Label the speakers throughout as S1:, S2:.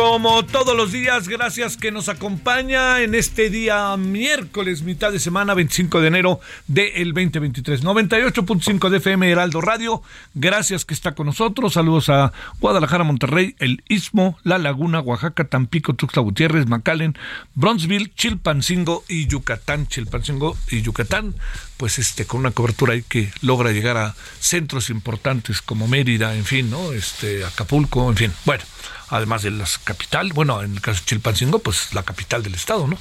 S1: Como todos los días, gracias que nos acompaña en este día miércoles, mitad de semana, 25 de enero del 2023. 98.5 de FM Heraldo Radio, gracias que está con nosotros, saludos a Guadalajara, Monterrey, El Istmo, La Laguna, Oaxaca, Tampico, Tuxtla Gutiérrez, McAllen, Bronzeville, Chilpancingo y Yucatán, Chilpancingo y Yucatán, pues este con una cobertura ahí que logra llegar a centros importantes como Mérida, en fin, ¿no? Este Acapulco, en fin. Bueno, además de la capital, bueno, en el caso de Chilpancingo, pues la capital del estado, ¿no?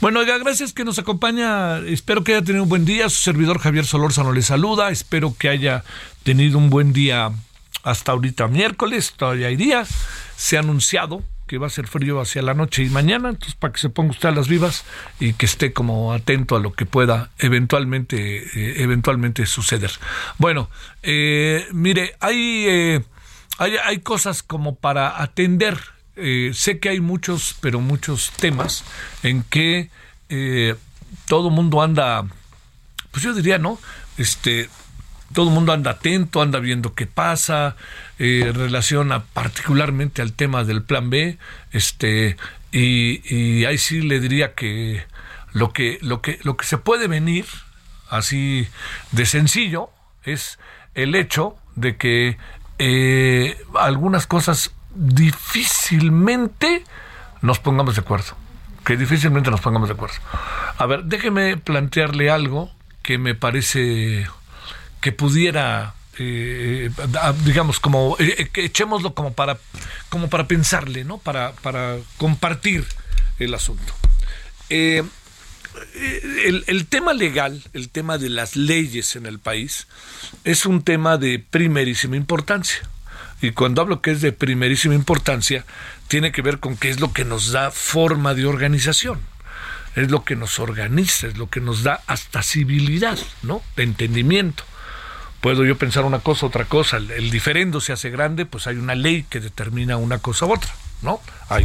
S1: Bueno, oiga, gracias que nos acompaña, espero que haya tenido un buen día, su servidor Javier Solórzano le saluda, espero que haya tenido un buen día hasta ahorita miércoles, todavía hay días, se ha anunciado que va a ser frío hacia la noche y mañana, entonces para que se ponga usted a las vivas y que esté como atento a lo que pueda eventualmente, eh, eventualmente suceder. Bueno, eh, mire, hay, eh, hay, hay, cosas como para atender. sé que hay muchos, pero muchos temas en que todo mundo anda, pues yo diría, ¿no? Este, todo el mundo anda atento, anda viendo qué pasa, eh, relaciona particularmente al tema del plan B, este, y, ahí sí le diría que lo que, lo que, lo que se puede venir así de sencillo es el hecho de que eh, algunas cosas difícilmente nos pongamos de acuerdo. Que difícilmente nos pongamos de acuerdo. A ver, déjeme plantearle algo que me parece que pudiera eh, digamos como eh, echémoslo como para como para pensarle no para para compartir el asunto. Eh, el, el, tema legal el tema de las leyes en el país es un tema de primerísima importancia. Y cuando hablo que es de primerísima importancia tiene que ver con qué es lo que nos da forma de organización. Es lo que nos organiza es lo que nos da hasta civilidad no de entendimiento puedo yo pensar una cosa, otra cosa, el, diferendo se hace grande, pues hay una ley que determina una cosa u otra, ¿no? Hay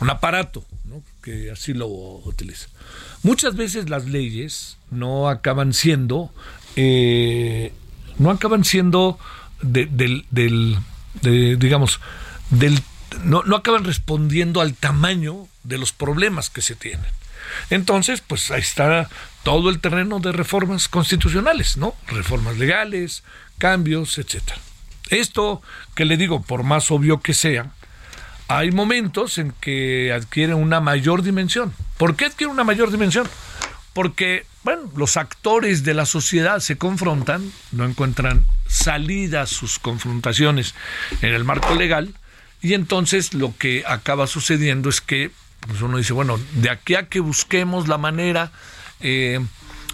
S1: un, aparato ¿no? que así lo utiliza. Muchas veces las leyes no acaban siendo, eh, no acaban siendo del, del de, digamos, del, no, no acaban respondiendo al tamaño de los problemas que se tienen. Entonces, pues ahí está todo el terreno de reformas constitucionales, ¿no? Reformas legales, cambios, etcétera. Esto que le digo, por más obvio que sea, hay momentos en que adquiere una mayor dimensión. ¿Por qué adquiere una mayor dimensión? Porque, bueno, los actores de la sociedad se confrontan, no encuentran salida a sus confrontaciones en el marco legal, y entonces lo que acaba sucediendo es que pues uno dice, bueno, de aquí a que busquemos la manera eh,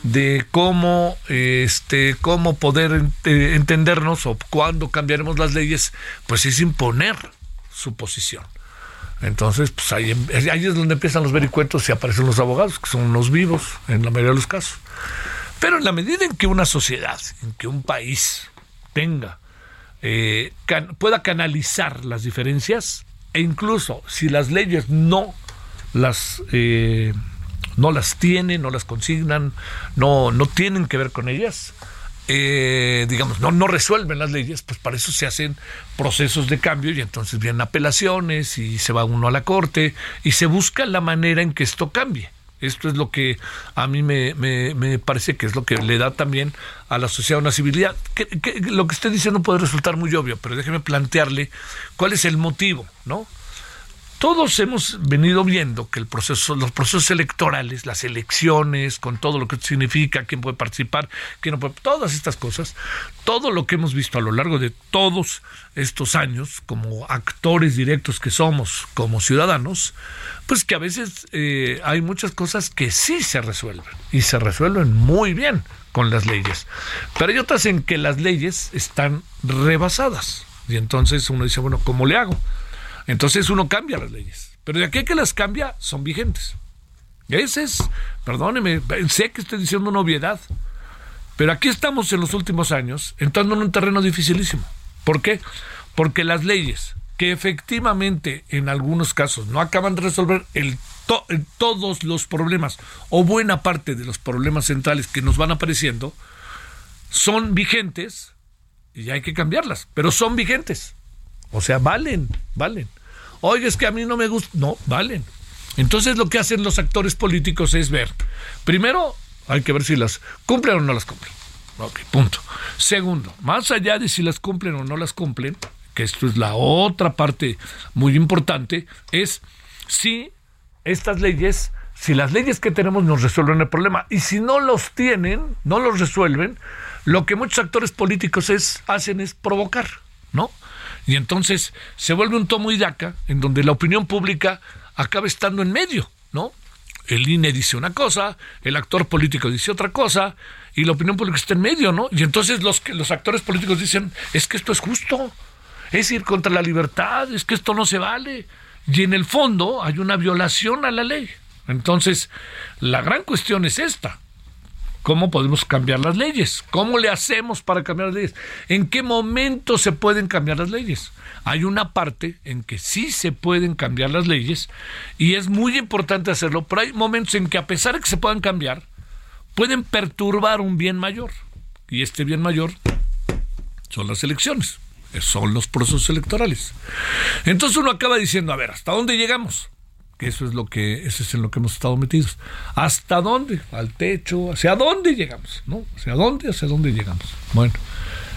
S1: de cómo, este, cómo poder eh, entendernos o cuándo cambiaremos las leyes, pues es imponer su posición. Entonces, pues ahí, ahí es donde empiezan los vericuetos y aparecen los abogados, que son unos vivos en la mayoría de los casos. Pero en la medida en que una sociedad, en que un país tenga, eh, pueda canalizar las diferencias, e incluso si las leyes no las no las tienen, no las consignan, no, no tienen que ver con ellas, eh, digamos, no, no resuelven las leyes, pues para eso se hacen procesos de cambio y entonces vienen apelaciones y se va uno a la corte y se busca la manera en que esto cambie. Esto es lo que a mí me, me, parece que es lo que le da también a la sociedad una civilidad. Que, lo que usted dice no puede resultar muy obvio, pero déjeme plantearle cuál es el motivo, ¿no? Todos hemos venido viendo que el proceso, los procesos electorales, las elecciones, con todo lo que significa, quién puede participar, quién no puede, todas estas cosas, todo lo que hemos visto a lo largo de todos estos años, como actores directos que somos, como ciudadanos, pues que a veces eh, hay muchas cosas que sí se resuelven y se resuelven muy bien con las leyes, pero hay otras en que las leyes están rebasadas y entonces uno dice, bueno, ¿cómo le hago? Entonces uno cambia las leyes. Pero de aquí a que las cambia, son vigentes. Ese es, perdóneme, sé que estoy diciendo una obviedad. Pero aquí estamos en los últimos años entrando en un terreno dificilísimo. ¿Por qué? Porque las leyes que efectivamente en algunos casos no acaban de resolver todos los problemas o buena parte de los problemas centrales que nos van apareciendo, son vigentes y hay que cambiarlas, pero son vigentes. O sea, valen, valen. Oye, es que a mí no me gusta. No, valen. Entonces lo que hacen los actores políticos es ver. Primero, hay que ver si las cumplen o no las cumplen. Ok, punto. Segundo, más allá de si las cumplen o no las cumplen, que esto es la otra parte muy importante, es si estas leyes, si las leyes que tenemos nos resuelven el problema. Y si no los tienen, no los resuelven, lo que muchos actores políticos es, hacen es provocar, ¿no? Y entonces se vuelve un tomo y daca en donde la opinión pública acaba estando en medio, ¿no? El INE dice una cosa, el actor político dice otra cosa, y la opinión pública está en medio, ¿no? Y entonces los, los actores políticos dicen, es que esto es justo, es ir contra la libertad, es que esto no se vale. Y en el fondo hay una violación a la ley. Entonces, la gran cuestión es esta. ¿Cómo podemos cambiar las leyes? ¿Cómo le hacemos para cambiar las leyes? ¿En qué momento se pueden cambiar las leyes? Hay una parte en que sí se pueden cambiar las leyes y es muy importante hacerlo, pero hay momentos en que a pesar de que se puedan cambiar, pueden perturbar un bien mayor. Y este bien mayor son las elecciones, son los procesos electorales. Entonces uno acaba diciendo, a ver, ¿hasta dónde llegamos? Que eso es lo que eso es en lo que hemos estado metidos. ¿Hasta dónde? Al techo, ¿hacia dónde llegamos? ¿No? ¿Hacia dónde? ¿Hacia dónde llegamos? Bueno,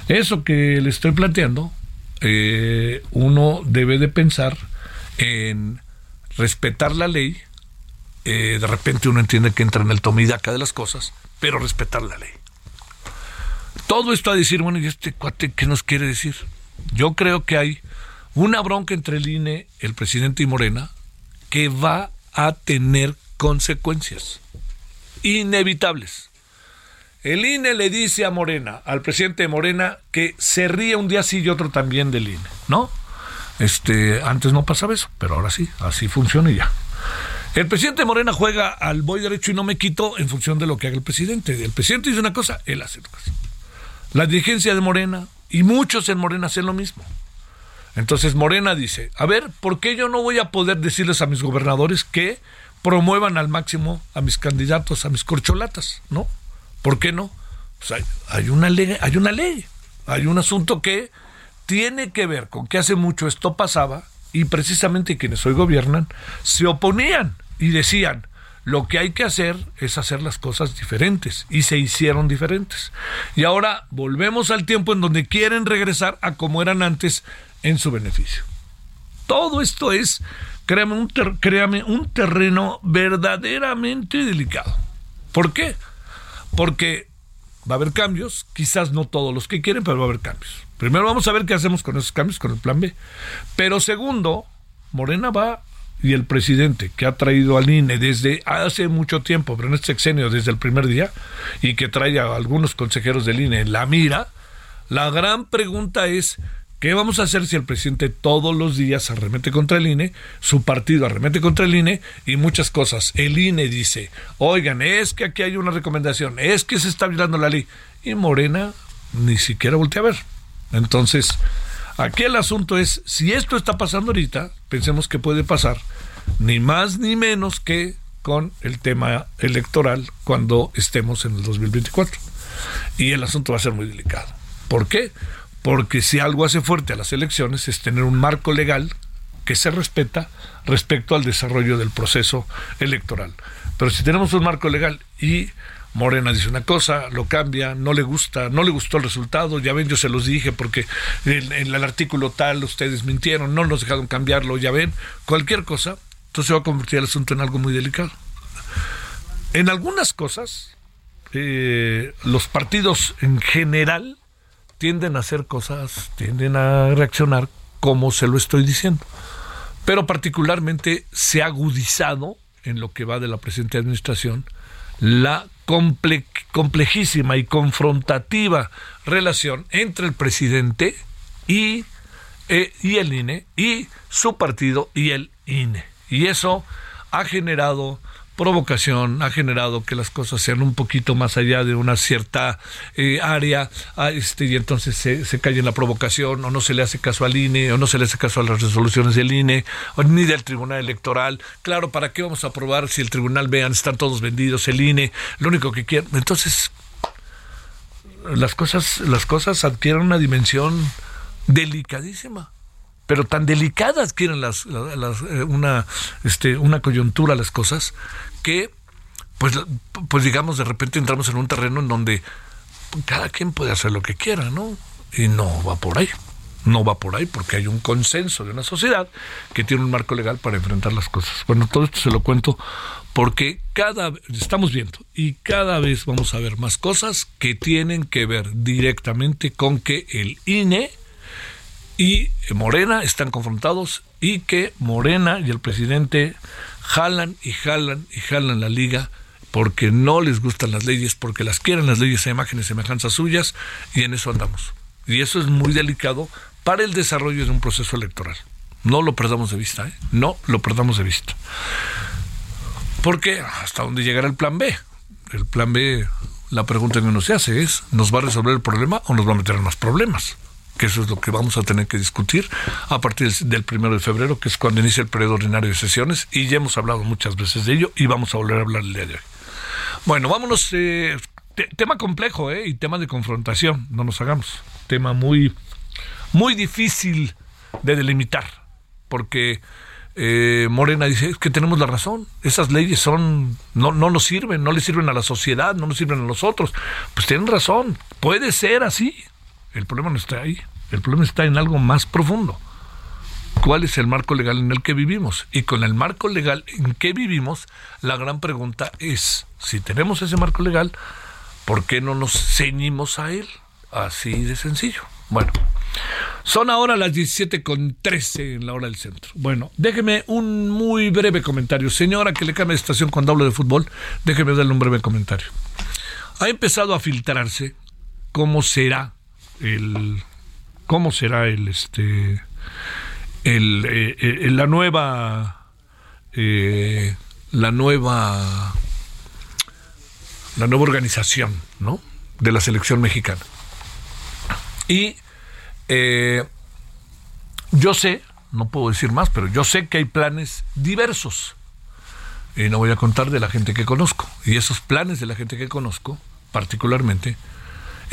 S1: eso que le estoy planteando, eh, uno debe de pensar en respetar la ley. Eh, de repente uno entiende que entra en el tomidaca de las cosas, pero respetar la ley. Todo esto a decir, bueno, ¿y este cuate qué nos quiere decir? Yo creo que hay una bronca entre el INE, el presidente y Morena, que va a tener consecuencias inevitables. El INE le dice a Morena, al presidente de Morena, que se ríe un día sí y otro también del INE, ¿no? Este, antes no pasaba eso, pero ahora sí, así funciona y ya. El presidente de Morena juega al voy derecho y no me quito en función de lo que haga el presidente. El presidente dice una cosa, él hace otra cosa. La dirigencia de Morena y muchos en Morena hacen lo mismo. Entonces Morena dice, a ver, ¿por qué yo no voy a poder decirles a mis gobernadores que promuevan al máximo a mis candidatos, a mis corcholatas? ¿No? ¿Por qué no? Pues hay, una ley, hay una ley, hay un asunto que tiene que ver con que hace mucho esto pasaba y precisamente quienes hoy gobiernan se oponían y decían, lo que hay que hacer es hacer las cosas diferentes y se hicieron diferentes. Y ahora volvemos al tiempo en donde quieren regresar a como eran antes en su beneficio. Todo esto es, créame, un, créame, un terreno verdaderamente delicado. ¿Por qué? Porque va a haber cambios, quizás no todos los que quieren, pero va a haber cambios. Primero vamos a ver qué hacemos con esos cambios, con el plan B. Pero segundo, Morena va y el presidente que ha traído al INE desde hace mucho tiempo, pero en este sexenio desde el primer día, y que trae a algunos consejeros del INE en la mira, la gran pregunta es ¿Qué vamos a hacer si el presidente todos los días arremete contra el INE, su partido arremete contra el INE y muchas cosas? El INE dice, oigan, es que aquí hay una recomendación, es que se está violando la ley. Y Morena ni siquiera voltea a ver. Entonces, aquí el asunto es, si esto está pasando ahorita, pensemos que puede pasar ni más ni menos que con el tema electoral cuando estemos en el 2024. Y el asunto va a ser muy delicado. ¿Por qué? Porque si algo hace fuerte a las elecciones es tener un marco legal que se respeta respecto al desarrollo del proceso electoral. Pero si tenemos un marco legal y Morena dice una cosa, lo cambia, no le gusta, no le gustó el resultado, ya ven, yo se los dije porque en, el artículo tal ustedes mintieron, no nos dejaron cambiarlo, ya ven, cualquier cosa, entonces se va a convertir el asunto en algo muy delicado. En algunas cosas, eh, los partidos en general tienden a hacer cosas, tienden a reaccionar como se lo estoy diciendo. Pero particularmente se ha agudizado en lo que va de la presente administración la complejísima y confrontativa relación entre el presidente y, eh, y el INE y su partido y el INE. Y eso ha generado provocación ha generado que las cosas sean un poquito más allá de una cierta eh, área ah, este, y entonces se, se, cae en la provocación o no se le hace caso al INE o no se le hace caso a las resoluciones del INE ni del Tribunal Electoral. Claro, ¿para qué vamos a aprobar si el Tribunal vean están todos vendidos el INE? Lo único que quieren. Entonces, las cosas, las cosas adquieren una dimensión delicadísima pero tan delicadas quieren las, eh, una, este, una coyuntura las cosas que, pues, pues digamos, de repente entramos en un terreno en donde cada quien puede hacer lo que quiera, ¿no? Y no va por ahí. No va por ahí porque hay un consenso de una sociedad que tiene un marco legal para enfrentar las cosas. Bueno, todo esto se lo cuento porque cada estamos viendo y cada vez vamos a ver más cosas que tienen que ver directamente con que el INE y Morena están confrontados y que Morena y el presidente jalan y jalan y jalan la liga porque no les gustan las leyes, porque las quieren las leyes a imágenes y semejanzas suyas y en eso andamos. Y eso es muy delicado para el desarrollo de un proceso electoral. No lo perdamos de vista, ¿eh? no lo perdamos de vista. Porque hasta dónde llegará el plan B. El plan B, la pregunta que uno se hace es, ¿nos va a resolver el problema o nos va a meter en más problemas? Que eso es lo que vamos a tener que discutir a partir del primero de febrero, que es cuando inicia el periodo ordinario de sesiones, y ya hemos hablado muchas veces de ello y vamos a volver a hablar el día de hoy. Bueno, vámonos, eh, tema complejo eh, y tema de confrontación, no nos hagamos, tema muy, muy difícil de delimitar, porque eh, Morena dice que tenemos la razón, esas leyes son no, no nos sirven, no le sirven a la sociedad, no nos sirven a nosotros. Pues tienen razón, puede ser así, el problema no está ahí. El problema está en algo más profundo. ¿Cuál es el marco legal en el que vivimos? Y con el marco legal en que vivimos, la gran pregunta es, si tenemos ese marco legal, ¿por qué no nos ceñimos a él? Así de sencillo. Bueno, son ahora las 17 con 13 en la hora del centro. Bueno, déjeme un muy breve comentario. Señora que le cambia de estación cuando hablo de fútbol, déjeme darle un breve comentario. Ha empezado a filtrarse cómo será el cómo será el este el, eh, eh, la nueva eh, la nueva la nueva organización ¿no? de la selección mexicana y yo sé no puedo decir más pero yo sé que hay planes diversos. Y no voy a contar de la gente que conozco. Y esos planes de la gente que conozco particularmente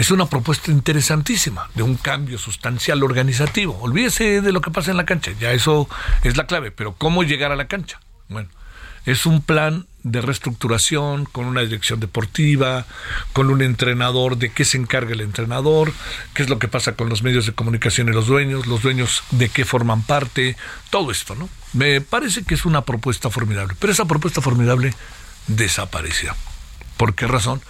S1: es una propuesta interesantísima de un cambio sustancial organizativo. Olvídese de lo que pasa en la cancha, ya eso es la clave, pero ¿cómo llegar a la cancha? Bueno, es un plan de reestructuración con una dirección deportiva, con un entrenador, de qué se encarga el entrenador, qué es lo que pasa con los medios de comunicación y los dueños, los dueños de qué forman parte, todo esto, ¿no? Me parece que es una propuesta formidable, pero esa propuesta formidable desapareció. ¿Por qué razón?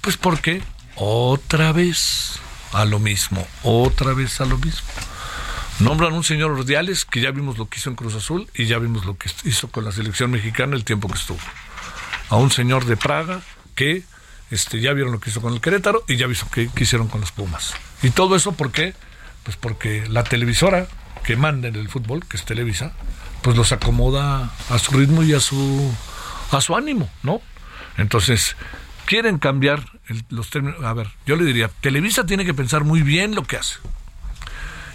S1: Pues porque otra vez a lo mismo, otra vez a lo mismo. Nombran un señor Ordiales, que ya vimos lo que hizo en Cruz Azul y ya vimos lo que hizo con la selección mexicana el tiempo que estuvo. A un señor de Praga, que este, ya vieron lo que hizo con el Querétaro y ya vieron que, que hicieron con las Pumas. Y todo eso, ¿por qué? Pues porque la televisora que manda en el fútbol, que es Televisa, pues los acomoda a su ritmo y a su, a su ánimo, ¿no? Entonces, quieren cambiar los términos. A ver, yo le diría, Televisa tiene que pensar muy bien lo que hace.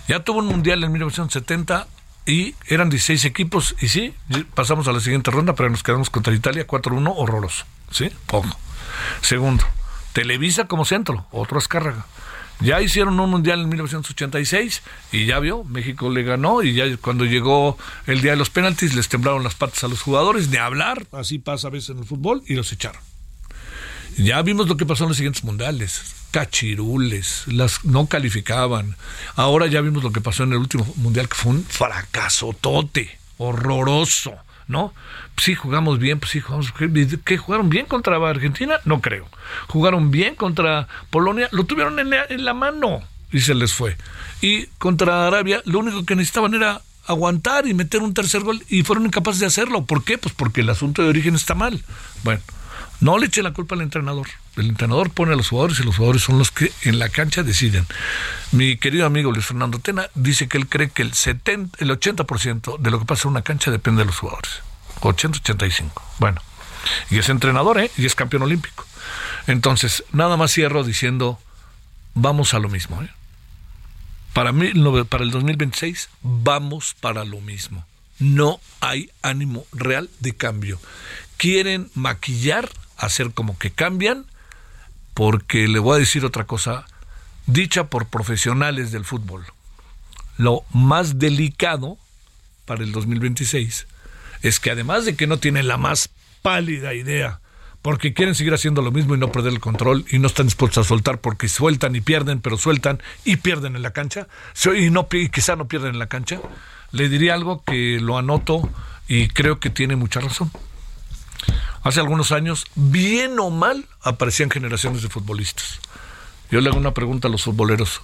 S1: Ya tuvo un mundial en 1970 y eran 16 equipos y sí, pasamos a la siguiente ronda, pero nos quedamos contra Italia 4-1 horroroso, ¿sí? Poco. Segundo, Televisa como centro, otro Azcárraga. Ya hicieron un mundial en 1986 y ya vio, México le ganó y ya cuando llegó el día de los penaltis les temblaron las patas a los jugadores, de hablar, así pasa a veces en el fútbol, y los echaron. Ya vimos lo que pasó en los siguientes mundiales. Cachirules, las no calificaban. Ahora ya vimos lo que pasó en el último mundial, que fue un fracaso tote, horroroso, ¿no? Sí, jugamos bien, pues sí, jugamos. ¿Qué jugaron bien contra Argentina? No creo. Jugaron bien contra Polonia, lo tuvieron en la, en la mano y se les fue. Y contra Arabia, lo único que necesitaban era aguantar y meter un tercer gol y fueron incapaces de hacerlo. ¿Por qué? Pues porque el asunto de origen está mal. Bueno, no le eche la culpa al entrenador. El entrenador pone a los jugadores y los jugadores son los que en la cancha deciden. Mi querido amigo Luis Fernando Tena dice que él cree que el, 70, el 80% de lo que pasa en una cancha depende de los jugadores. 80-85. Bueno, y es entrenador, ¿eh? Y es campeón olímpico. Entonces, nada más cierro diciendo, vamos a lo mismo, ¿eh? Para, para el 2026, vamos para lo mismo. No hay ánimo real de cambio. Quieren maquillar, hacer como que cambian, porque le voy a decir otra cosa, dicha por profesionales del fútbol. Lo más delicado para el 2026 es que además de que no tienen la más pálida idea, porque quieren seguir haciendo lo mismo y no perder el control y no están dispuestos a soltar porque sueltan y pierden, pero sueltan y pierden en la cancha, y, no, quizá no pierden en la cancha, le diría algo que lo anoto y creo que tiene mucha razón. Hace algunos años, bien o mal, aparecían generaciones de futbolistas. Yo le hago una pregunta a los futboleros.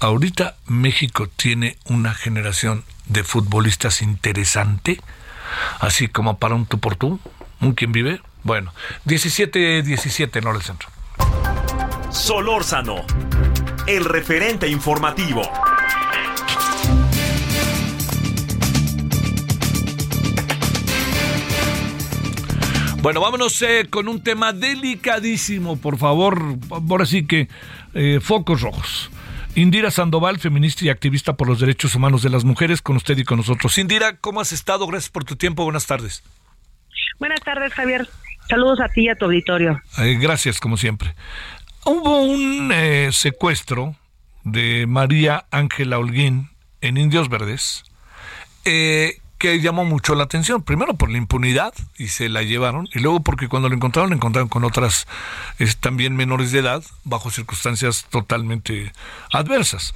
S1: ¿Ahorita México tiene una generación de futbolistas interesante? Así como para un tú por tú, un quien vive. Bueno, 17-17 en hora del centro.
S2: Solórzano, el referente informativo.
S1: Bueno, vámonos eh, con un tema delicadísimo, por favor. Ahora sí que eh, focos rojos. Indira Sandoval, feminista y activista por los derechos humanos de las mujeres, con usted y con nosotros. Indira, ¿cómo has estado? Gracias por tu tiempo. Buenas tardes.
S3: Buenas tardes, Javier. Saludos a ti y a tu auditorio.
S1: Eh, gracias, como siempre. Hubo un eh, secuestro de María Ángela Holguín en Indios Verdes. Eh, que llamó mucho la atención. Primero por la impunidad y se la llevaron, y luego porque cuando lo encontraron, lo encontraron con otras también menores de edad, bajo circunstancias totalmente adversas.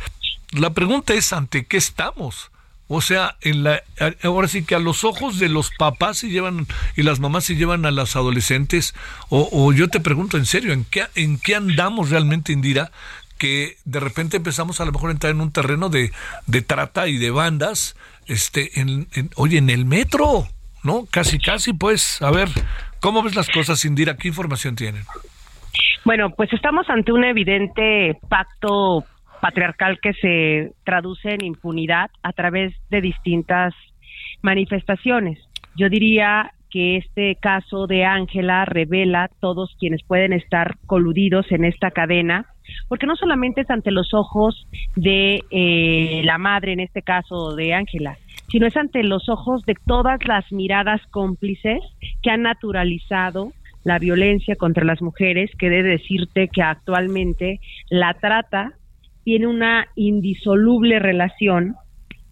S1: La pregunta es: ¿ante qué estamos? O sea, en la, ahora sí que a los ojos de los papás se llevan y las mamás se llevan a las adolescentes, o, o yo te pregunto en serio, ¿en qué, ¿en qué andamos realmente, Indira? Que de repente empezamos a lo mejor a entrar en un terreno de, de trata y de bandas este, en, oye, en el metro, ¿no? Casi, casi, pues, a ver, ¿cómo ves las cosas, Indira? ¿Qué información tienen?
S3: Bueno, pues estamos ante un evidente pacto patriarcal que se traduce en impunidad a través de distintas manifestaciones. Yo diría que este caso de Ángela revela todos quienes pueden estar coludidos en esta cadena, porque no solamente es ante los ojos de eh, la madre, en este caso de Ángela, sino es ante los ojos de todas las miradas cómplices que han naturalizado la violencia contra las mujeres, que debe decirte que actualmente la trata tiene una indisoluble relación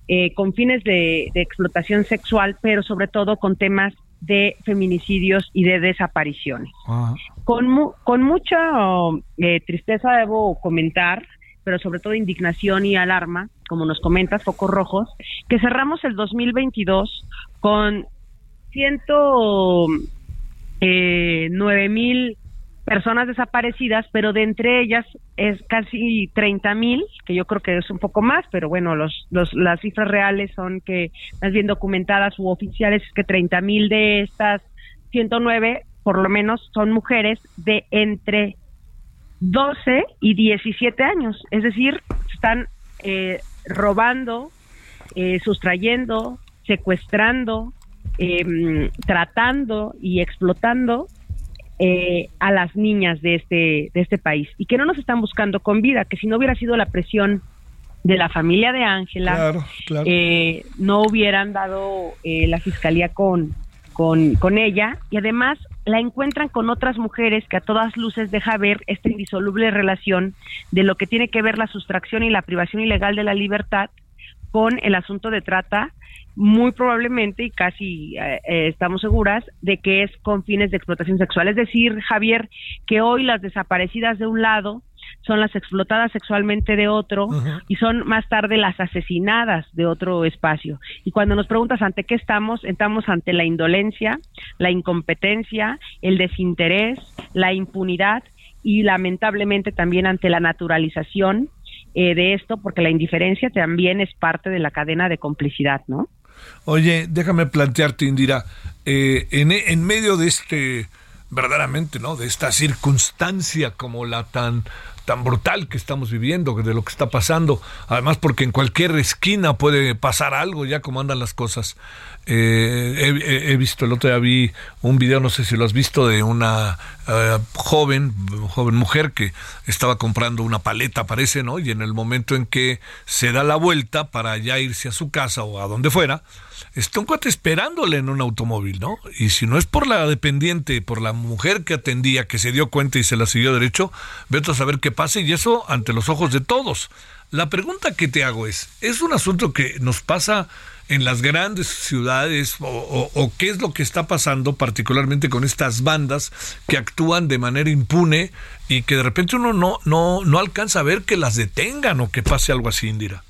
S3: eh, con fines de, explotación sexual, pero sobre todo con temas de feminicidios y de desapariciones. Con, con mucha eh, tristeza debo comentar, pero sobre todo indignación y alarma, como nos comentas, focos rojos, que cerramos el 2022 con ciento eh, nueve mil personas desaparecidas, pero de entre ellas es casi 30 mil, que yo creo que es un poco más, pero bueno, los, los, las cifras reales son que, más bien documentadas u oficiales, es que 30 mil de estas 109, por lo menos, son mujeres de entre 12 y 17 años, es decir, están eh, robando, eh, sustrayendo, secuestrando, em, tratando y explotando eh, a las niñas de este, de este país y que no nos están buscando con vida, que si no hubiera sido la presión de la familia de Ángela, no hubieran dado la fiscalía con, con, con ella y además la encuentran con otras mujeres que a todas luces deja ver esta indisoluble relación de lo que tiene que ver la sustracción y la privación ilegal de la libertad con el asunto de trata, muy probablemente y casi eh, eh, estamos seguras de que es con fines de explotación sexual. Es decir, Javier, que hoy las desaparecidas de un lado son las explotadas sexualmente de otro y son más tarde las asesinadas de otro espacio. Y cuando nos preguntas ante qué estamos, estamos ante la indolencia, la incompetencia, el desinterés, la impunidad y lamentablemente también ante la naturalización eh, de esto, porque la indiferencia también es parte de la cadena de complicidad, ¿no?
S1: Oye, déjame plantearte, Indira, eh, en, en medio de este verdaderamente, ¿no? De esta circunstancia como la tan tan brutal que estamos viviendo, de lo que está pasando. Además, porque en cualquier esquina puede pasar algo, ya como andan las cosas. Eh, he, visto, el otro día vi un video, no sé si lo has visto, de una eh, joven, joven mujer que estaba comprando una paleta, parece, ¿no? Y en el momento en que se da la vuelta para ya irse a su casa o a donde fuera, está un cuate esperándole en un automóvil, ¿no? Y si no es por la dependiente, por la mujer que atendía, que se dio cuenta y se la siguió derecho, vete a saber qué pasa y eso ante los ojos de todos. La pregunta que te hago es, ¿es un asunto que nos pasa en las grandes ciudades o, qué es lo que está pasando particularmente con estas bandas que actúan de manera impune y que de repente uno no, no, no alcanza a ver que las detengan o que pase algo así, Indira?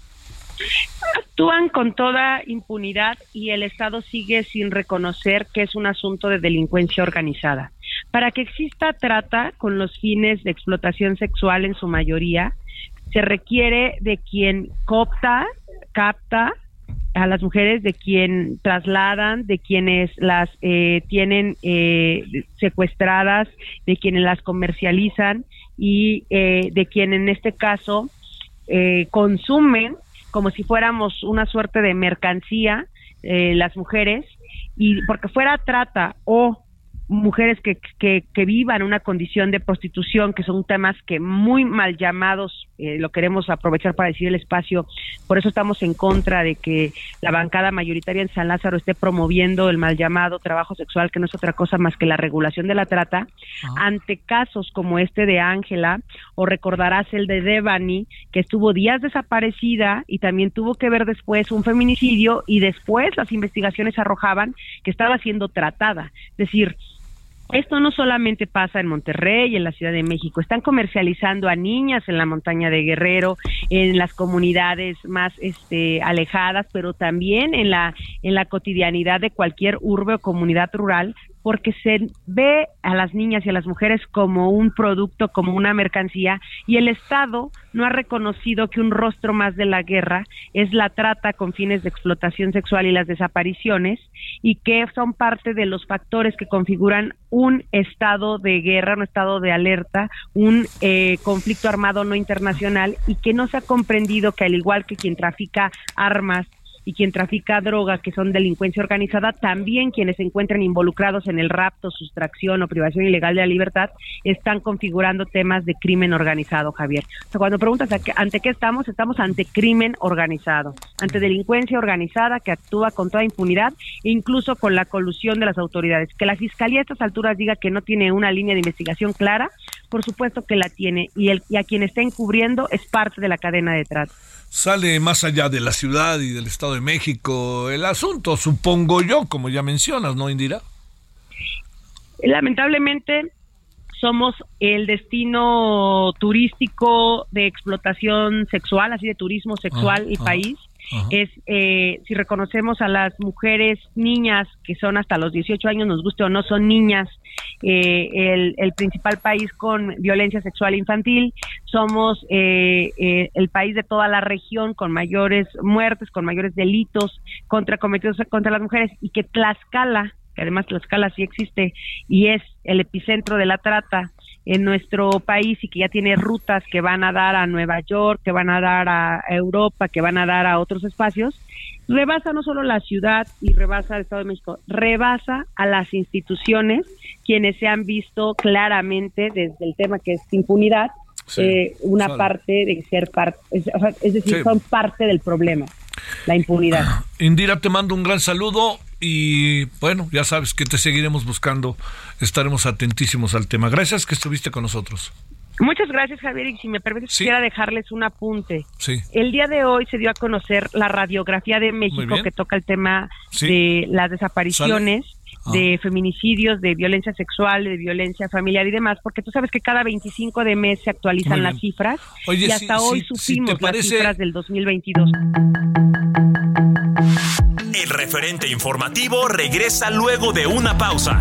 S3: Actúan con toda impunidad y el Estado sigue sin reconocer que es un asunto de delincuencia organizada. Para que exista trata con los fines de explotación sexual en su mayoría, se requiere de quien copta, capta a las mujeres, de quien trasladan, de quienes las eh, tienen eh, secuestradas, de quienes las comercializan y eh, de quien en este caso consumen como si fuéramos una suerte de mercancía, eh, las mujeres, y porque fuera trata o mujeres que, que, que, vivan una condición de prostitución, que son temas que muy mal llamados, eh, lo queremos aprovechar para decir el espacio, por eso estamos en contra de que la bancada mayoritaria en San Lázaro esté promoviendo el mal llamado trabajo sexual, que no es otra cosa más que la regulación de la trata, ante casos como este de Ángela, o recordarás el de Devani, que estuvo días desaparecida y también tuvo que ver después un feminicidio y después las investigaciones arrojaban que estaba siendo tratada. Es decir, esto no solamente pasa en Monterrey, en la Ciudad de México, están comercializando a niñas en la montaña de Guerrero, en las comunidades más este, alejadas, pero también en la, en la cotidianidad de cualquier urbe o comunidad rural, porque se ve a las niñas y a las mujeres como un producto, como una mercancía, y el Estado no ha reconocido que un rostro más de la guerra es la trata con fines de explotación sexual y las desapariciones, y que son parte de los factores que configuran un estado de guerra, un estado de alerta, un eh, conflicto armado no internacional, y que no se ha comprendido que al igual que quien trafica armas, y quien trafica droga, que son delincuencia organizada, también quienes se encuentran involucrados en el rapto, sustracción o privación ilegal de la libertad, están configurando temas de crimen organizado, Javier. O sea, cuando preguntas ante qué estamos, estamos ante crimen organizado, ante delincuencia organizada que actúa con toda impunidad e incluso con la colusión de las autoridades. Que la Fiscalía a estas alturas diga que no tiene una línea de investigación clara, por supuesto que la tiene, y, el, y a quien está encubriendo es parte de la cadena de trato.
S1: Sale más allá de la ciudad y del Estado de México el asunto, supongo yo, como ya mencionas, ¿no, Indira?
S3: Lamentablemente somos el destino turístico de explotación sexual, así de turismo sexual y país es eh, si reconocemos a las mujeres niñas que son hasta los 18 años, nos guste o no, son niñas, eh, el, el, principal país con violencia sexual infantil, somos eh, el país de toda la región con mayores muertes, con mayores delitos contra cometidos contra las mujeres y que Tlaxcala, que además Tlaxcala sí existe y es el epicentro de la trata, en nuestro país y que ya tiene rutas que van a dar a Nueva York, que van a dar a Europa, que van a dar a otros espacios, rebasa no solo la ciudad y rebasa el Estado de México, rebasa a las instituciones quienes se han visto claramente desde el tema que es impunidad, eh, una parte de ser parte, es, decir, son parte del problema, la impunidad.
S1: Indira, te mando un gran saludo y bueno, ya sabes que te seguiremos buscando, estaremos atentísimos al tema. Gracias que estuviste con nosotros.
S3: Muchas gracias, Javier. Y si me permites, quisiera dejarles un apunte.
S1: Sí.
S3: El día de hoy se dio a conocer la radiografía de México que toca el tema de las desapariciones. Ah. de feminicidios, de violencia sexual, de violencia familiar y demás, porque tú sabes que cada 25 de mes se actualizan las cifras y hasta hoy supimos las cifras del 2022.
S2: El referente informativo regresa luego de una pausa.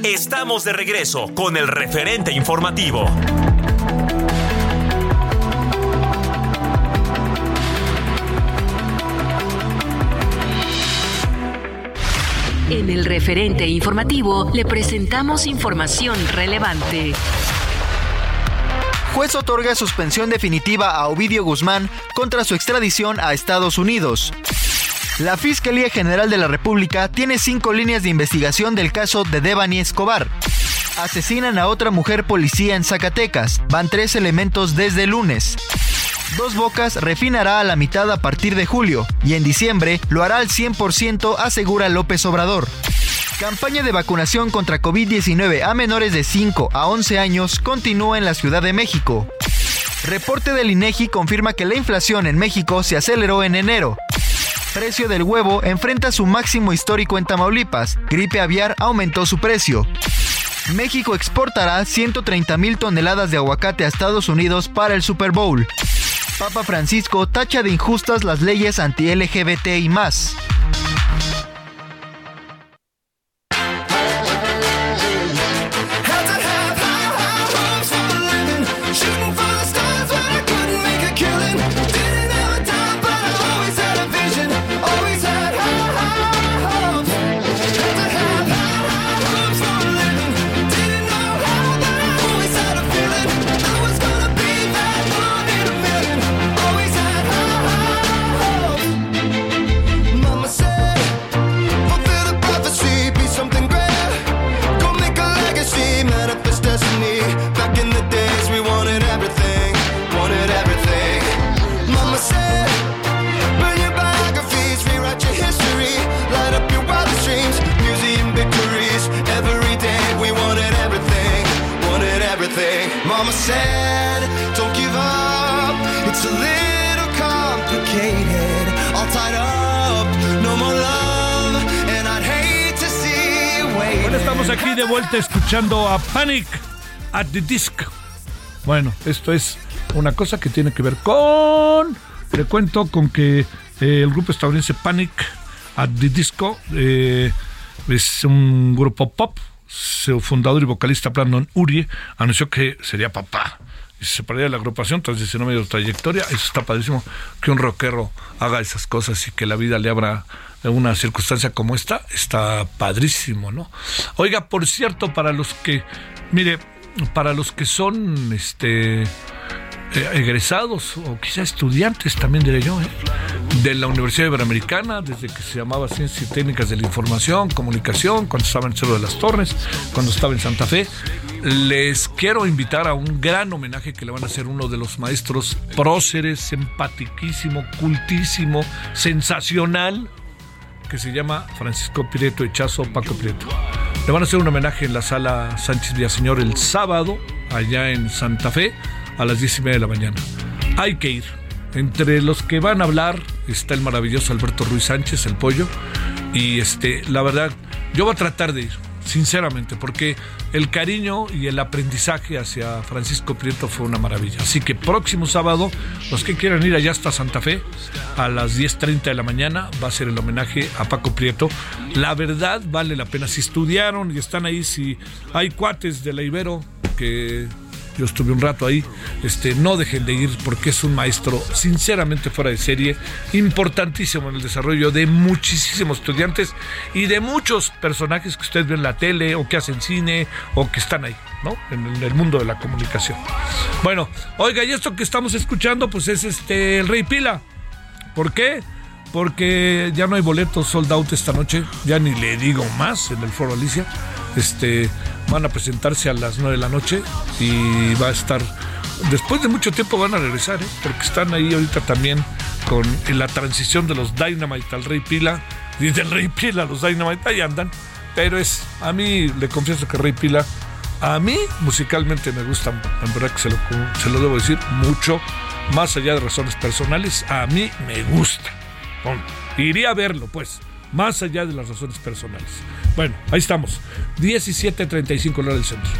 S2: Estamos de regreso con el referente informativo.
S4: En el referente informativo le presentamos información relevante.
S5: Juez otorga suspensión definitiva a Ovidio Guzmán contra su extradición a Estados Unidos. La Fiscalía General de la República tiene cinco líneas de investigación del caso de Devani Escobar. Asesinan a otra mujer policía en Zacatecas. Van tres elementos desde el lunes. Dos Bocas refinará a la mitad a partir de julio y en diciembre lo hará al 100%, asegura López Obrador. Campaña de vacunación contra COVID-19 a menores de 5 a 11 años continúa en la Ciudad de México. Reporte del INEGI confirma que la inflación en México se aceleró en enero. Precio del huevo enfrenta su máximo histórico en Tamaulipas. Gripe aviar aumentó su precio. México exportará 130 mil toneladas de aguacate a Estados Unidos para el Super Bowl. Papa Francisco tacha de injustas las leyes anti-LGBT y más.
S1: Escuchando a Panic at the Disc. Bueno, esto es una cosa que tiene que ver con. Le cuento con que eh, el grupo estadounidense Panic at the Disco eh, es un grupo pop. Su fundador y vocalista Brandon Urie anunció que sería papá y se separaría de la agrupación tras 19 años de trayectoria. Eso está padrísimo que un rockero haga esas cosas y que la vida le abra una circunstancia como esta, está padrísimo, ¿no? Oiga, por cierto, para los que, mire, para los que son este eh, egresados o quizá estudiantes también diré yo, ¿eh? de la Universidad Iberoamericana, desde que se llamaba Ciencias y Técnicas de la Información, Comunicación, cuando estaba en Cerro de las Torres, cuando estaba en Santa Fe. Les quiero invitar a un gran homenaje que le van a hacer uno de los maestros próceres, simpatiquísimo, cultísimo, sensacional, que se llama Francisco Prieto Echazo Paco Prieto. Le van a hacer un homenaje en la sala Sánchez Villaseñor el sábado, allá en Santa Fe, a las diez y media de la mañana. Hay que ir. Entre los que van a hablar está el maravilloso Alberto Ruiz Sánchez, el pollo. Y este, la verdad, yo voy a tratar de ir. Sinceramente, porque el cariño y el aprendizaje hacia Francisco Prieto fue una maravilla. Así que próximo sábado, los que quieran ir allá hasta Santa Fe, a las 10.30 de la mañana, va a ser el homenaje a Paco Prieto. La verdad vale la pena. Si estudiaron y están ahí, si hay cuates de la Ibero que yo estuve un rato ahí, este, no dejen de ir porque es un maestro sinceramente fuera de serie, importantísimo en el desarrollo de muchísimos estudiantes y de muchos personajes que ustedes ven en la tele o que hacen cine o que están ahí, ¿no? En el mundo de la comunicación. Bueno, oiga, y esto que estamos escuchando, pues es este el Rey Pila. ¿Por qué? Porque ya no hay boletos sold out esta noche, ya ni le digo más en el Foro Alicia. Este, van a presentarse a las 9 de la noche y va a estar después de mucho tiempo van a regresar, ¿eh? porque están ahí ahorita también con la transición de los Dynamite al Rey Pila y del Rey Pila a los Dynamite, ahí andan. Pero es, a mí le confieso que Rey Pila, a mí musicalmente me gusta, en verdad que se lo, se lo debo decir, mucho, más allá de razones personales, a mí me gusta. Iría a verlo, pues, más allá de las razones personales. Bueno, ahí estamos. 17.35 hora del centro.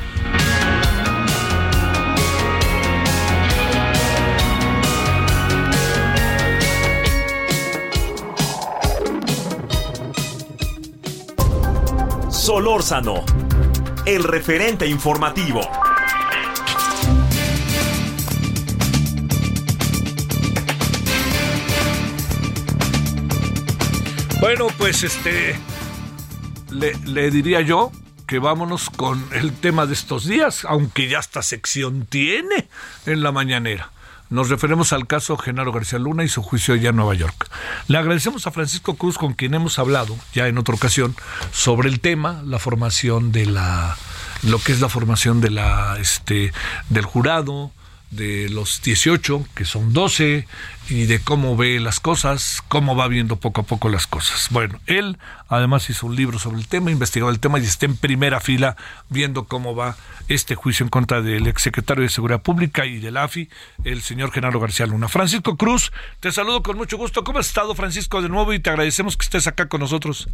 S2: Solórzano, el referente informativo.
S1: Bueno, pues este le, diría yo que vámonos con el tema de estos días, aunque ya esta sección tiene en la mañanera. Nos referimos al caso Genaro García Luna y su juicio allá en Nueva York. Le agradecemos a Francisco Cruz, con quien hemos hablado ya en otra ocasión, sobre el tema, la formación de la, lo que es la formación de la, este, del jurado, de los 18, que son 12, y de cómo ve las cosas, cómo va viendo poco a poco las cosas. Bueno, él además hizo un libro sobre el tema, investigó el tema y está en primera fila viendo cómo va este juicio en contra del exsecretario de Seguridad Pública y del AFI, el señor Genaro García Luna. Francisco Cruz, te saludo con mucho gusto. ¿Cómo has estado, Francisco, de nuevo? Y te agradecemos que estés acá con nosotros.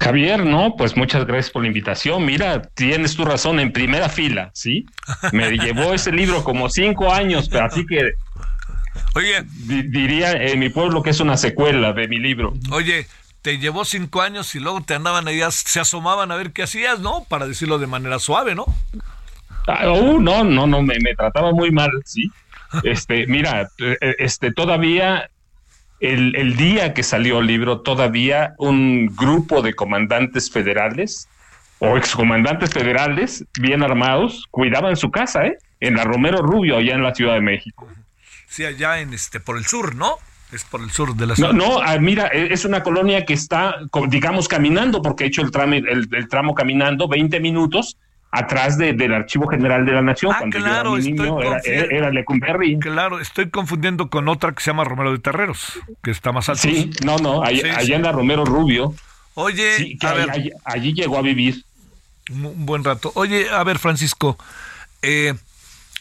S6: Javier, no, pues muchas gracias por la invitación. Mira, tienes tu razón en primera fila, ¿sí? Me llevó ese libro como cinco años, pero así que
S1: Oye,
S6: diría en mi pueblo que es una secuela de mi libro.
S1: Oye, te llevó cinco años y luego te andaban ahí, se asomaban a ver qué hacías, ¿no? Para decirlo de manera suave, ¿no?
S6: Ah, uh, no, no, no, me, me trataba muy mal, sí. Este, mira, eh, este, todavía el, día que salió el libro, todavía un grupo de comandantes federales o excomandantes federales bien armados cuidaban su casa, ¿eh? En la Romero Rubio, allá en la Ciudad de México.
S1: Sí, allá en este, por el sur, ¿no? Es por el sur de la
S6: ciudad. No, no ah, mira, e, es una colonia que está, digamos, caminando, porque he hecho el tramo, el, tramo caminando 20 minutos atrás del Archivo General de la Nación.
S1: Ah, cuando claro, yo era, niño,
S6: era, Lecumberri.
S1: Claro, estoy confundiendo con otra que se llama Romero de Terreros, que está más alto.
S6: Sí, no, no, allá, en la Romero Rubio.
S1: Oye,
S6: a ver, allí, llegó a vivir.
S1: Un buen rato. Oye, a ver, Francisco, eh,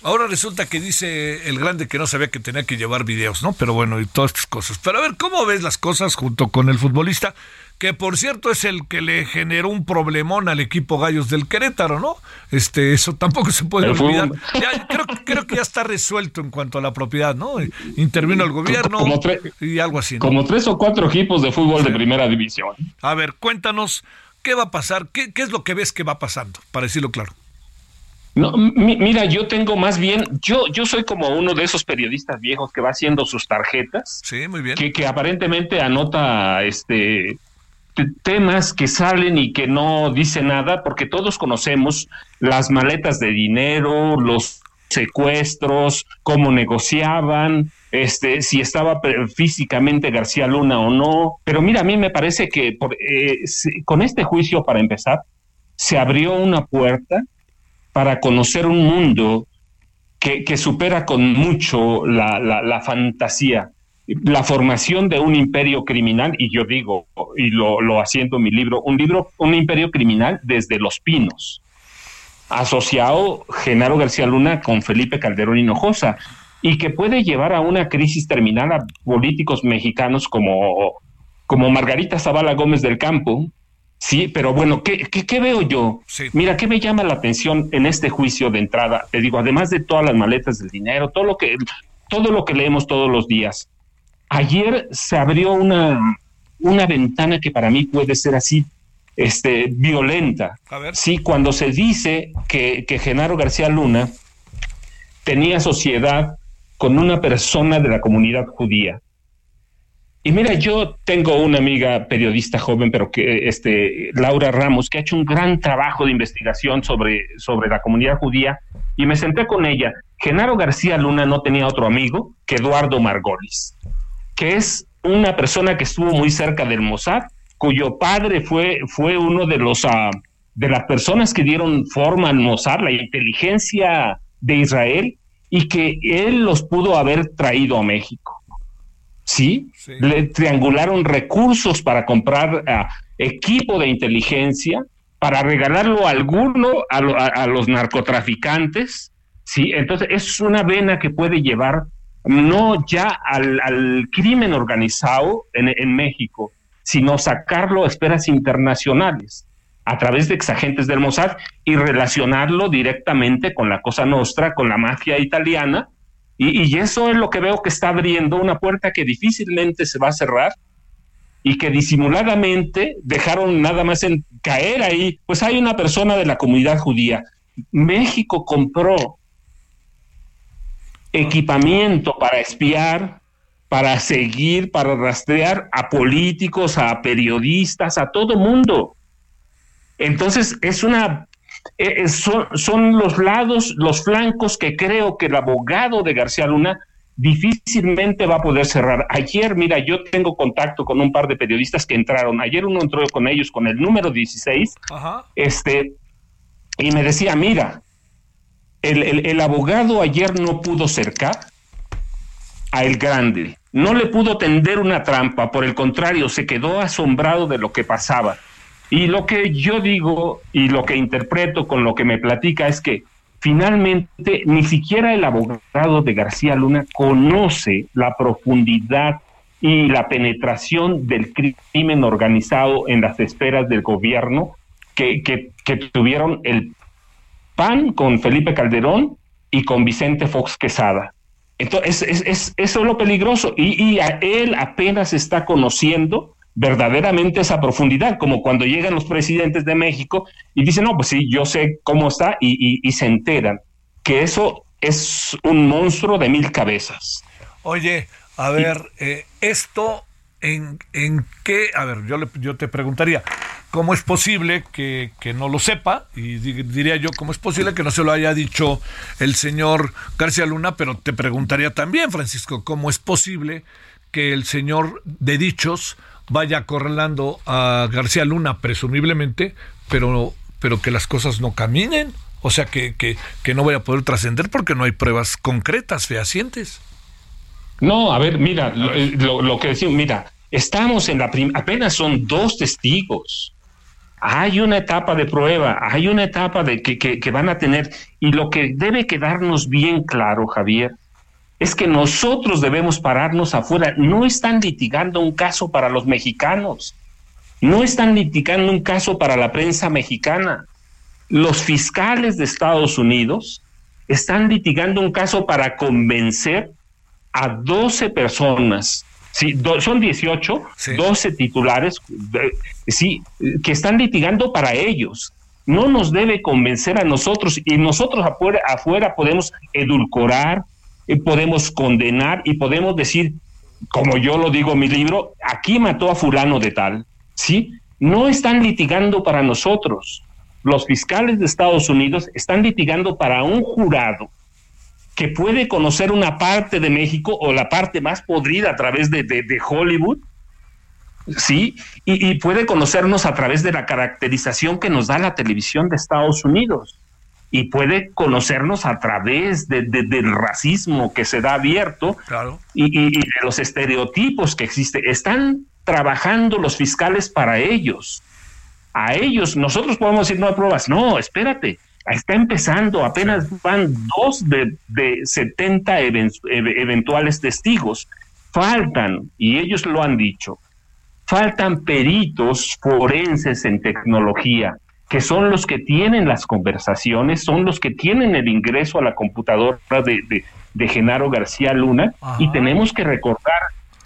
S1: Ahora resulta que dice el grande que no sabía que tenía que llevar videos, ¿no? Pero bueno, y todas estas cosas. Pero a ver, ¿cómo ves las cosas junto con el futbolista? Que por cierto es el que le generó un problemón al equipo Gallos del Querétaro, ¿no? Este, eso tampoco se puede olvidar. creo, que ya está resuelto en cuanto a la propiedad, ¿no? Intervino el gobierno y algo así.
S6: Como tres o cuatro equipos de fútbol de primera división.
S1: A ver, cuéntanos, ¿qué va a pasar? ¿Qué, ¿Qué es lo que ves que va pasando? Para decirlo claro.
S6: No, mira, yo tengo más bien, yo, yo soy como uno de esos periodistas viejos que va haciendo sus tarjetas.
S1: Sí, muy bien.
S6: Que, que aparentemente anota este temas que salen y que no dice nada, porque todos conocemos las maletas de dinero, los secuestros, cómo negociaban, este, si estaba físicamente García Luna o no. Pero mira, a mí me parece que eh, con este juicio, para empezar, se abrió una puerta para conocer un mundo que, supera con mucho la, fantasía. La formación de un imperio criminal, y yo digo, y lo, lo haciendo en mi libro, un libro, un imperio criminal desde los pinos, asociado Genaro García Luna con Felipe Calderón Hinojosa, y que puede llevar a una crisis terminal a políticos mexicanos como, como Margarita Zavala Gómez del Campo, Sí, pero bueno, ¿qué, qué, veo yo? Mira, ¿qué me llama la atención en este juicio de entrada? Te digo, además de todas las maletas del dinero, todo lo que, todo lo que leemos todos los días. Ayer se abrió una, una ventana que para mí puede ser así, este, violenta. A ver. Sí, cuando se dice que, que Genaro García Luna tenía sociedad con una persona de la comunidad judía. Y mira, yo tengo una amiga periodista joven, pero que este Laura Ramos, que ha hecho un gran trabajo de investigación sobre, sobre la comunidad judía, y me senté con ella. Genaro García Luna no tenía otro amigo que Eduardo Margolis, que es una persona que estuvo muy cerca del Mossad, cuyo padre fue, fue uno de los uh, de las personas que dieron forma al Mossad, la inteligencia de Israel, y que él los pudo haber traído a México. ¿sí? Le triangularon recursos para comprar ah, equipo de inteligencia, para regalarlo a alguno, a, los narcotraficantes, ¿sí? Entonces, es una vena que puede llevar no ya al, crimen organizado en, México, sino sacarlo a esferas internacionales a través de exagentes del Mossad y relacionarlo directamente con la Cosa Nostra, con la mafia italiana, y, eso es lo que veo que está abriendo una puerta que difícilmente se va a cerrar y que disimuladamente dejaron nada más caer ahí. Pues hay una persona de la comunidad judía. México compró equipamiento para espiar, para seguir, para rastrear a políticos, a periodistas, a todo mundo. Entonces es una eh, eh, son, los lados, los flancos que creo que el abogado de García Luna difícilmente va a poder cerrar. Ayer, mira, yo tengo contacto con un par de periodistas que entraron. Ayer uno entró con ellos con el número 16, este, y me decía, mira, el, el, abogado ayer no pudo cercar a el grande, no le pudo tender una trampa, por el contrario, se quedó asombrado de lo que pasaba. Y lo que yo digo y lo que interpreto con lo que me platica es que finalmente ni siquiera el abogado de García Luna conoce la profundidad y la penetración del crimen organizado en las esferas del gobierno que, que, tuvieron el PAN con Felipe Calderón y con Vicente Fox Quesada. Entonces, es, es, eso es lo peligroso. Y, y a él apenas está conociendo verdaderamente esa profundidad, como cuando llegan los presidentes de México y dicen, no, pues sí, yo sé cómo está y, se enteran que eso es un monstruo de mil cabezas.
S1: Oye, a ver, eh, esto en, en qué, a ver, yo, le, yo te preguntaría, ¿cómo es posible que, que, no lo sepa? Y diría yo, ¿cómo es posible que no se lo haya dicho el señor García Luna? Pero te preguntaría también, Francisco, ¿cómo es posible que el señor de dichos vaya acorralando a García Luna, presumiblemente, pero, pero que las cosas no caminen. O sea, que, que, que no vaya a poder trascender porque no hay pruebas concretas, fehacientes.
S6: No, a ver, mira, eh, lo, que decimos, mira, estamos en la apenas son dos testigos. Hay una etapa de prueba, hay una etapa de que, que, que van a tener, y lo que debe quedarnos bien claro, Javier, es que nosotros debemos pararnos afuera. No están litigando un caso para los mexicanos, no están litigando un caso para la prensa mexicana. Los fiscales de Estados Unidos están litigando un caso para convencer a 12 personas, sí, son 18, 12 titulares, sí, que están litigando para ellos. No nos debe convencer a nosotros y nosotros afuera, afuera podemos edulcorar, podemos condenar y podemos decir, como yo lo digo en mi libro, aquí mató a fulano de tal, ¿sí? No están litigando para nosotros. Los fiscales de Estados Unidos están litigando para un jurado que puede conocer una parte de México o la parte más podrida a través de, de, Hollywood, ¿sí? Y, y, puede conocernos a través de la caracterización que nos da la televisión de Estados Unidos y puede conocernos a través de, del racismo que se da abierto y, de los estereotipos que existen. Están trabajando los fiscales para ellos. A ellos, nosotros podemos decir no hay pruebas. No, espérate, está empezando, apenas van dos de, de 70 eventuales testigos. Faltan, y ellos lo han dicho, faltan peritos forenses en tecnología, que son los que tienen las conversaciones, son los que tienen el ingreso a la computadora de, de, Genaro García Luna, y tenemos que recordar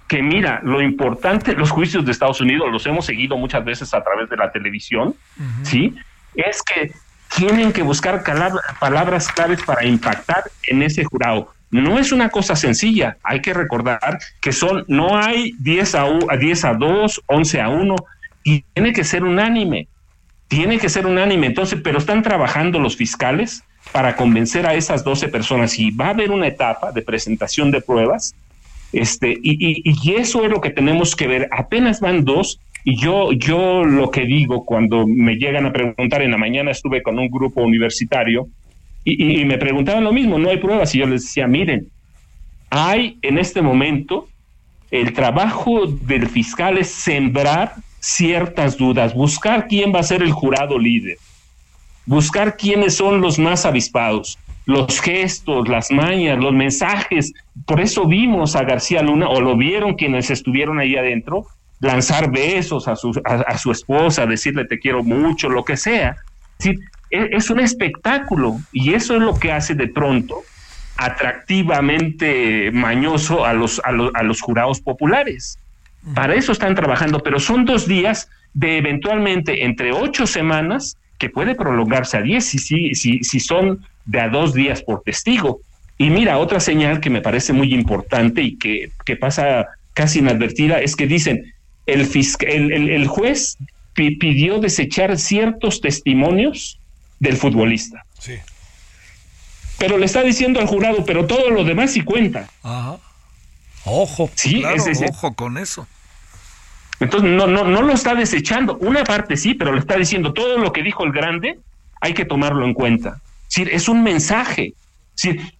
S6: que mira, lo importante, los juicios de Estados Unidos los hemos seguido muchas veces a través de la televisión, ¿sí? Es que tienen que buscar palabras claves para impactar en ese jurado. No es una cosa sencilla, hay que recordar que son, no hay 10 a, a 10 a 2, 11 a 1, y tiene que ser unánime, tiene que ser unánime. Entonces, pero están trabajando los fiscales para convencer a esas 12 personas y va a haber una etapa de presentación de pruebas, este, y, y eso es lo que tenemos que ver. Apenas van dos, y yo, yo lo que digo cuando me llegan a preguntar, en la mañana estuve con un grupo universitario y, me preguntaban lo mismo, no hay pruebas. Y yo les decía, miren, hay en este momento el trabajo del fiscal es sembrar ciertas dudas, buscar quién va a ser el jurado líder, buscar quiénes son los más avispados, los gestos, las mañas, los mensajes. Por eso vimos a García Luna, o lo vieron quienes estuvieron ahí adentro, lanzar besos a su, a, su esposa, decirle te quiero mucho, lo que sea. Es, es un espectáculo y eso es lo que hace de pronto atractivamente mañoso a los, a, los, a los jurados populares. Para eso están trabajando, pero son dos días de eventualmente entre ocho semanas, que puede prolongarse a diez si, si, si, si son de a dos días por testigo. Y mira, otra señal que me parece muy importante y que, que pasa casi inadvertida es que dicen, el, el, juez pidió desechar ciertos testimonios del futbolista. Sí. Pero le está diciendo al jurado, pero todo lo demás sí cuenta.
S1: Ajá. Ojo,
S6: sí,
S1: ojo con eso.
S6: Entonces no, no, no lo está desechando. Una parte sí, pero le está diciendo todo lo que dijo el grande, hay que tomarlo en cuenta. Es, es un mensaje.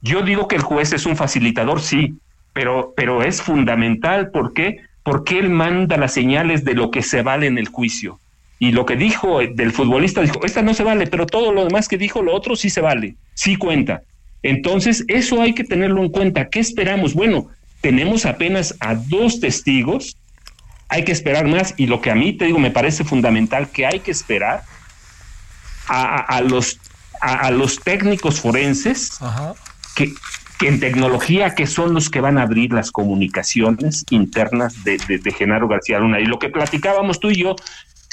S6: yo digo que el juez es un facilitador, sí, pero, pero es fundamental porque porque él manda las señales de lo que se vale en el juicio. Y lo que dijo del futbolista, dijo, esta no se vale, pero todo lo demás que dijo, lo otro sí se vale, sí cuenta. Entonces, eso hay que tenerlo en cuenta. ¿Qué esperamos? Bueno, tenemos apenas a dos testigos, hay que esperar más y lo que a mí te digo me parece fundamental que hay que esperar a, los, a, los técnicos forenses que en tecnología que son los que van a abrir las comunicaciones internas de, Genaro García Luna. Y lo que platicábamos tú y yo,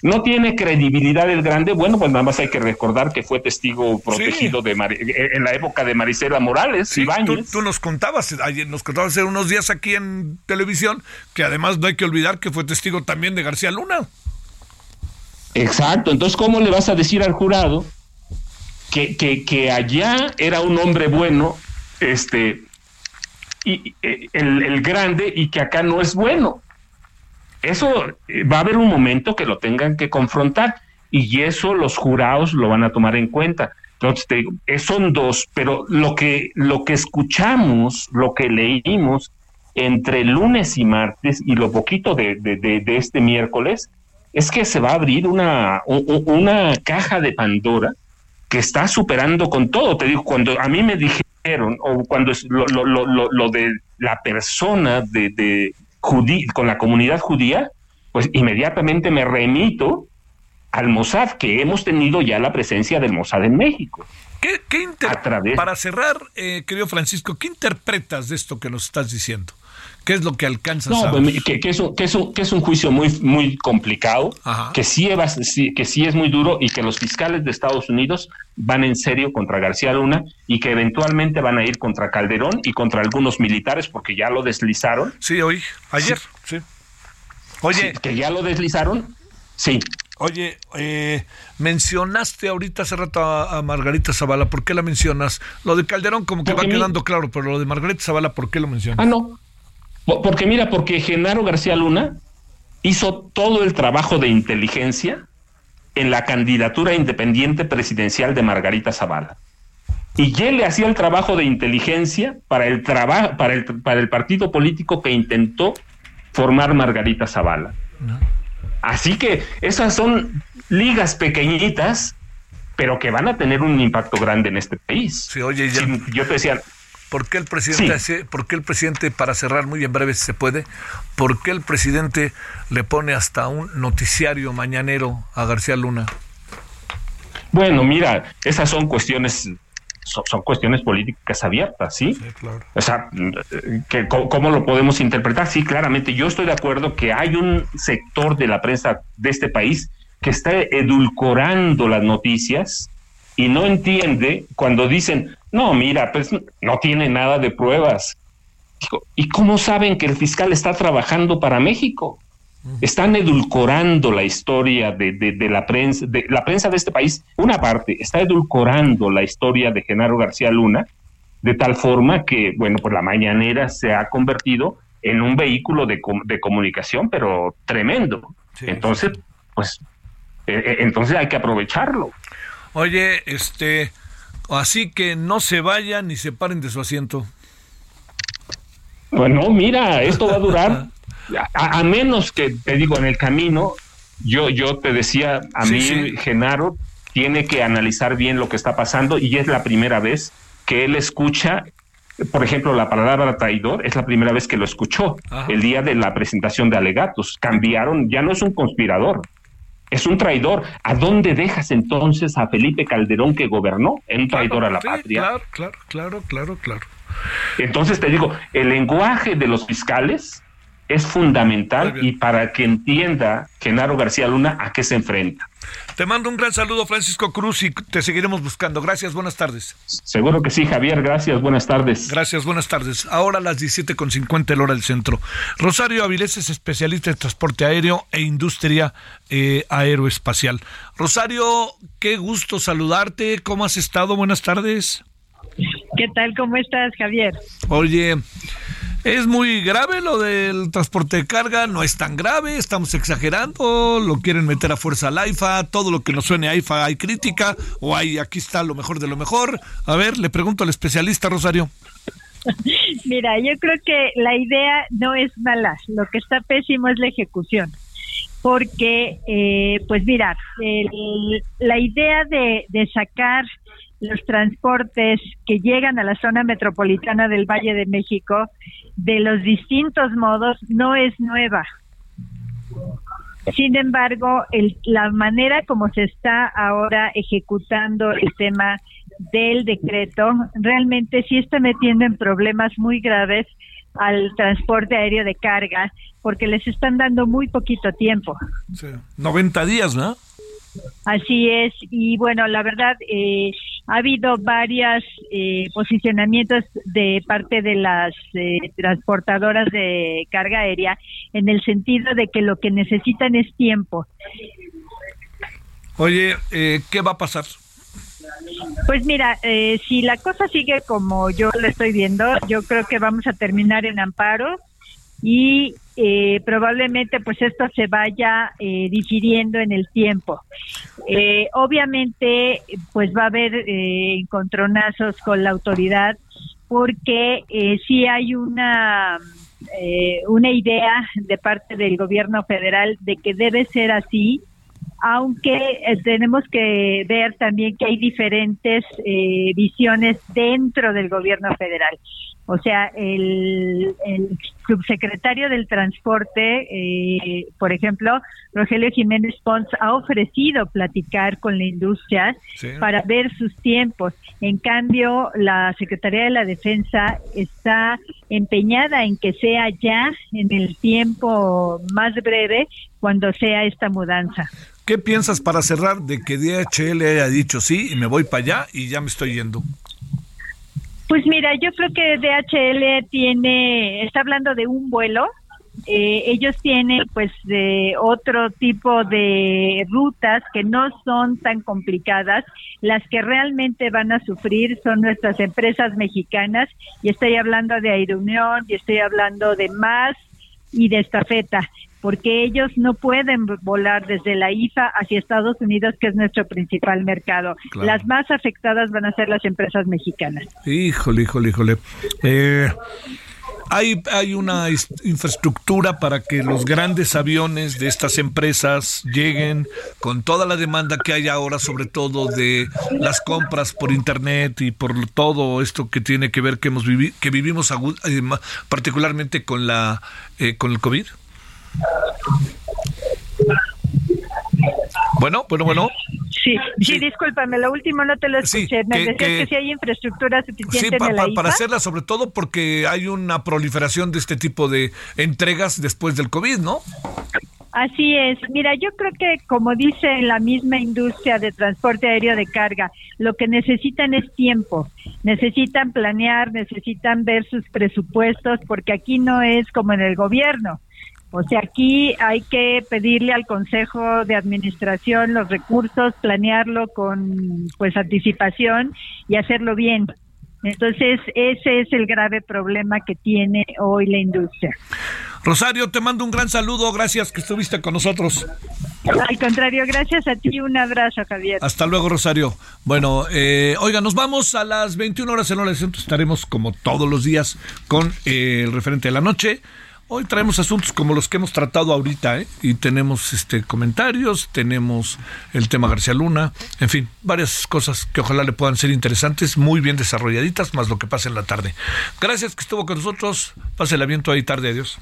S6: no tiene credibilidad el grande, bueno, pues nada más hay que recordar que fue testigo protegido de eh, en la época de Marisela Morales.
S1: Sí, tú, tú, nos contabas, nos contabas hace unos días aquí en televisión, que además no hay que olvidar que fue testigo también de García Luna.
S6: Exacto, entonces ¿cómo le vas a decir al jurado que, que, que allá era un hombre bueno este, y, eh, el, grande y que acá no es bueno. Eso eh, va a haber un momento que lo tengan que confrontar y eso los jurados lo van a tomar en cuenta. Entonces te digo, eh, son dos, pero lo que, lo que escuchamos, lo que leímos entre lunes y martes y lo poquito de, de, este miércoles, es que se va a abrir una, una caja de Pandora que está superando con todo. Te digo, cuando a mí me dije o cuando es lo, lo, lo, lo de la persona de, de con la comunidad judía, pues inmediatamente me remito al Mossad, que hemos tenido ya la presencia del Mossad en México.
S1: ¿Qué, Para cerrar, eh, querido Francisco, ¿qué interpretas de esto que nos estás diciendo? ¿Qué es lo que alcanza
S6: no, pues, que, que, es un, que, es un, que es un juicio muy, muy complicado, que sí, es, que sí es muy duro y que los fiscales de Estados Unidos van en serio contra García Luna y que eventualmente van a ir contra Calderón y contra algunos militares porque ya lo deslizaron.
S1: Sí, hoy, ayer, sí.
S6: Oye. que ya lo deslizaron, sí.
S1: Oye, eh, mencionaste ahorita hace rato a, Margarita Zavala, ¿por qué la mencionas? Lo de Calderón como que va quedando claro, pero lo de Margarita Zavala, ¿por qué lo mencionas?
S6: Ah, no, porque mira, porque Genaro García Luna hizo todo el trabajo de inteligencia en la candidatura independiente presidencial de Margarita Zavala. Y él le hacía el trabajo de inteligencia para el, trabajo para el, para el partido político que intentó formar Margarita Zavala. Así que esas son ligas pequeñitas, pero que van a tener un impacto grande en este país.
S1: Sí, oye,
S6: yo te decía,
S1: ¿Por qué el presidente, por qué el presidente, para cerrar muy en breve si se puede, por qué el presidente le pone hasta un noticiario mañanero a García Luna?
S6: Bueno, mira, esas son cuestiones son, cuestiones políticas abiertas, ¿sí? sí claro. O sea, que, ¿cómo lo podemos interpretar? Sí, claramente, yo estoy de acuerdo que hay un sector de la prensa de este país que está edulcorando las noticias y no entiende cuando dicen, no, mira, pues no tiene nada de pruebas. ¿Y cómo saben que el fiscal está trabajando para México? Están edulcorando la historia de, de, la prensa, de la prensa de este país. Una parte está edulcorando la historia de Genaro García Luna, de tal forma que, bueno, pues la mañanera se ha convertido en un vehículo de, de comunicación, pero tremendo. entonces, pues, e, e, entonces hay que aprovecharlo.
S1: Oye, este, así que no se vayan ni se paren de su asiento.
S6: Bueno, mira, esto va a durar a, menos que, te digo, en el camino, yo, yo te decía, a mí, Genaro, tiene que analizar bien lo que está pasando y es la primera vez que él escucha, por ejemplo, la palabra traidor, es la primera vez que lo escuchó el día de la presentación de alegatos. Cambiaron, ya no es un conspirador, es un traidor. ¿A dónde dejas entonces a Felipe Calderón que gobernó? En un traidor a la patria.
S1: Claro, claro, claro, claro, claro.
S6: Entonces te digo, el lenguaje de los fiscales es fundamental y para que entienda Genaro García Luna a qué se enfrenta.
S1: Te mando un gran saludo, Francisco Cruz, y te seguiremos buscando. Gracias, buenas tardes.
S6: Seguro que sí, Javier, gracias, buenas tardes.
S1: Gracias, buenas tardes. Ahora a las 17.50 el hora del centro. Rosario Avilés es especialista en transporte aéreo e industria eh, aeroespacial. Rosario, qué gusto saludarte. ¿Cómo has estado? Buenas tardes.
S7: ¿Qué tal? ¿Cómo estás, Javier?
S1: Oye, es muy grave lo del transporte de carga, no es tan grave, estamos exagerando, lo quieren meter a fuerza al AIFA, todo lo que nos suene a AIFA hay crítica, o hay aquí está lo mejor de lo mejor. A ver, le pregunto al especialista Rosario.
S7: Mira, yo creo que la idea no es mala, lo que está pésimo es la ejecución. Porque, eh, pues mira, la idea de, de sacar los transportes que llegan a la zona metropolitana del Valle de México de los distintos modos no es nueva. Sin embargo, el, la manera como se está ahora ejecutando el tema del decreto realmente sí está metiendo en problemas muy graves al transporte aéreo de carga porque les están dando muy poquito tiempo.
S1: Sí. 90 días, ¿no?
S7: Así es, y bueno, la verdad, eh, ha habido varios eh, posicionamientos de parte de las eh, transportadoras de carga aérea en el sentido de que lo que necesitan es tiempo.
S1: Oye, ¿qué va a pasar?
S7: Pues mira, si la cosa sigue como yo lo estoy viendo, yo creo que vamos a terminar en amparo y eh, probablemente pues esto se vaya eh, difiriendo en el tiempo. Eh, obviamente pues va a haber eh, encontronazos con la autoridad porque eh, sí hay una una idea de parte del gobierno federal de que debe ser así aunque tenemos que ver también que hay diferentes visiones dentro del gobierno federal. O sea, el, subsecretario del Transporte, eh, por ejemplo, Rogelio Jiménez Pons, ha ofrecido platicar con la industria para ver sus tiempos. En cambio, la Secretaría de la Defensa está empeñada en que sea ya en el tiempo más breve cuando sea esta mudanza.
S1: ¿Qué piensas para cerrar de que DHL haya dicho sí y me voy para allá y ya me estoy yendo?
S7: Pues mira, yo creo que DHL tiene, está hablando de un vuelo. Eh, ellos tienen pues de otro tipo de rutas que no son tan complicadas. Las que realmente van a sufrir son nuestras empresas mexicanas y estoy hablando de Aereunión y estoy hablando de más y de estafeta porque ellos no pueden volar desde la IFA hacia Estados Unidos, que es nuestro principal mercado. Las más afectadas van a ser las empresas mexicanas.
S1: Híjole, híjole, híjole. Eh, hay, hay una infraestructura para que los grandes aviones de estas empresas lleguen con toda la demanda que hay ahora, sobre todo de las compras por internet y por todo esto que tiene que ver que hemos que vivimos eh, particularmente con la eh, con el COVID. Bueno, bueno, bueno.
S7: Sí, sí, discúlpame, lo último no te lo escuché. Me decías que, si hay infraestructura suficiente
S1: en
S7: la
S1: para hacerla, sobre todo porque hay una proliferación de este tipo de entregas después del COVID, ¿no?
S7: Así es. Mira, yo creo que como dice la misma industria de transporte aéreo de carga, lo que necesitan es tiempo. Necesitan planear, necesitan ver sus presupuestos, porque aquí no es como en el gobierno. O sea, aquí hay que pedirle al Consejo de Administración los recursos, planearlo con pues anticipación y hacerlo bien. Entonces, ese es el grave problema que tiene hoy la industria.
S1: Rosario, te mando un gran saludo, gracias que estuviste con nosotros.
S7: Al contrario, gracias a ti, un abrazo, Javier.
S1: Hasta luego, Rosario. Bueno, eh, oiga, nos vamos a las 21 horas en hora estaremos como todos los días con eh, el referente de la noche. Hoy traemos asuntos como los que hemos tratado ahorita, ¿eh? y tenemos este comentarios, tenemos el tema García Luna, en fin, varias cosas que ojalá le puedan ser interesantes, muy bien desarrolladitas, más lo que pasa en la tarde. Gracias que estuvo con nosotros, pase el aviento ahí tarde, adiós.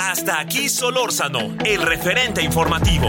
S2: Hasta aquí Solórzano, el referente informativo.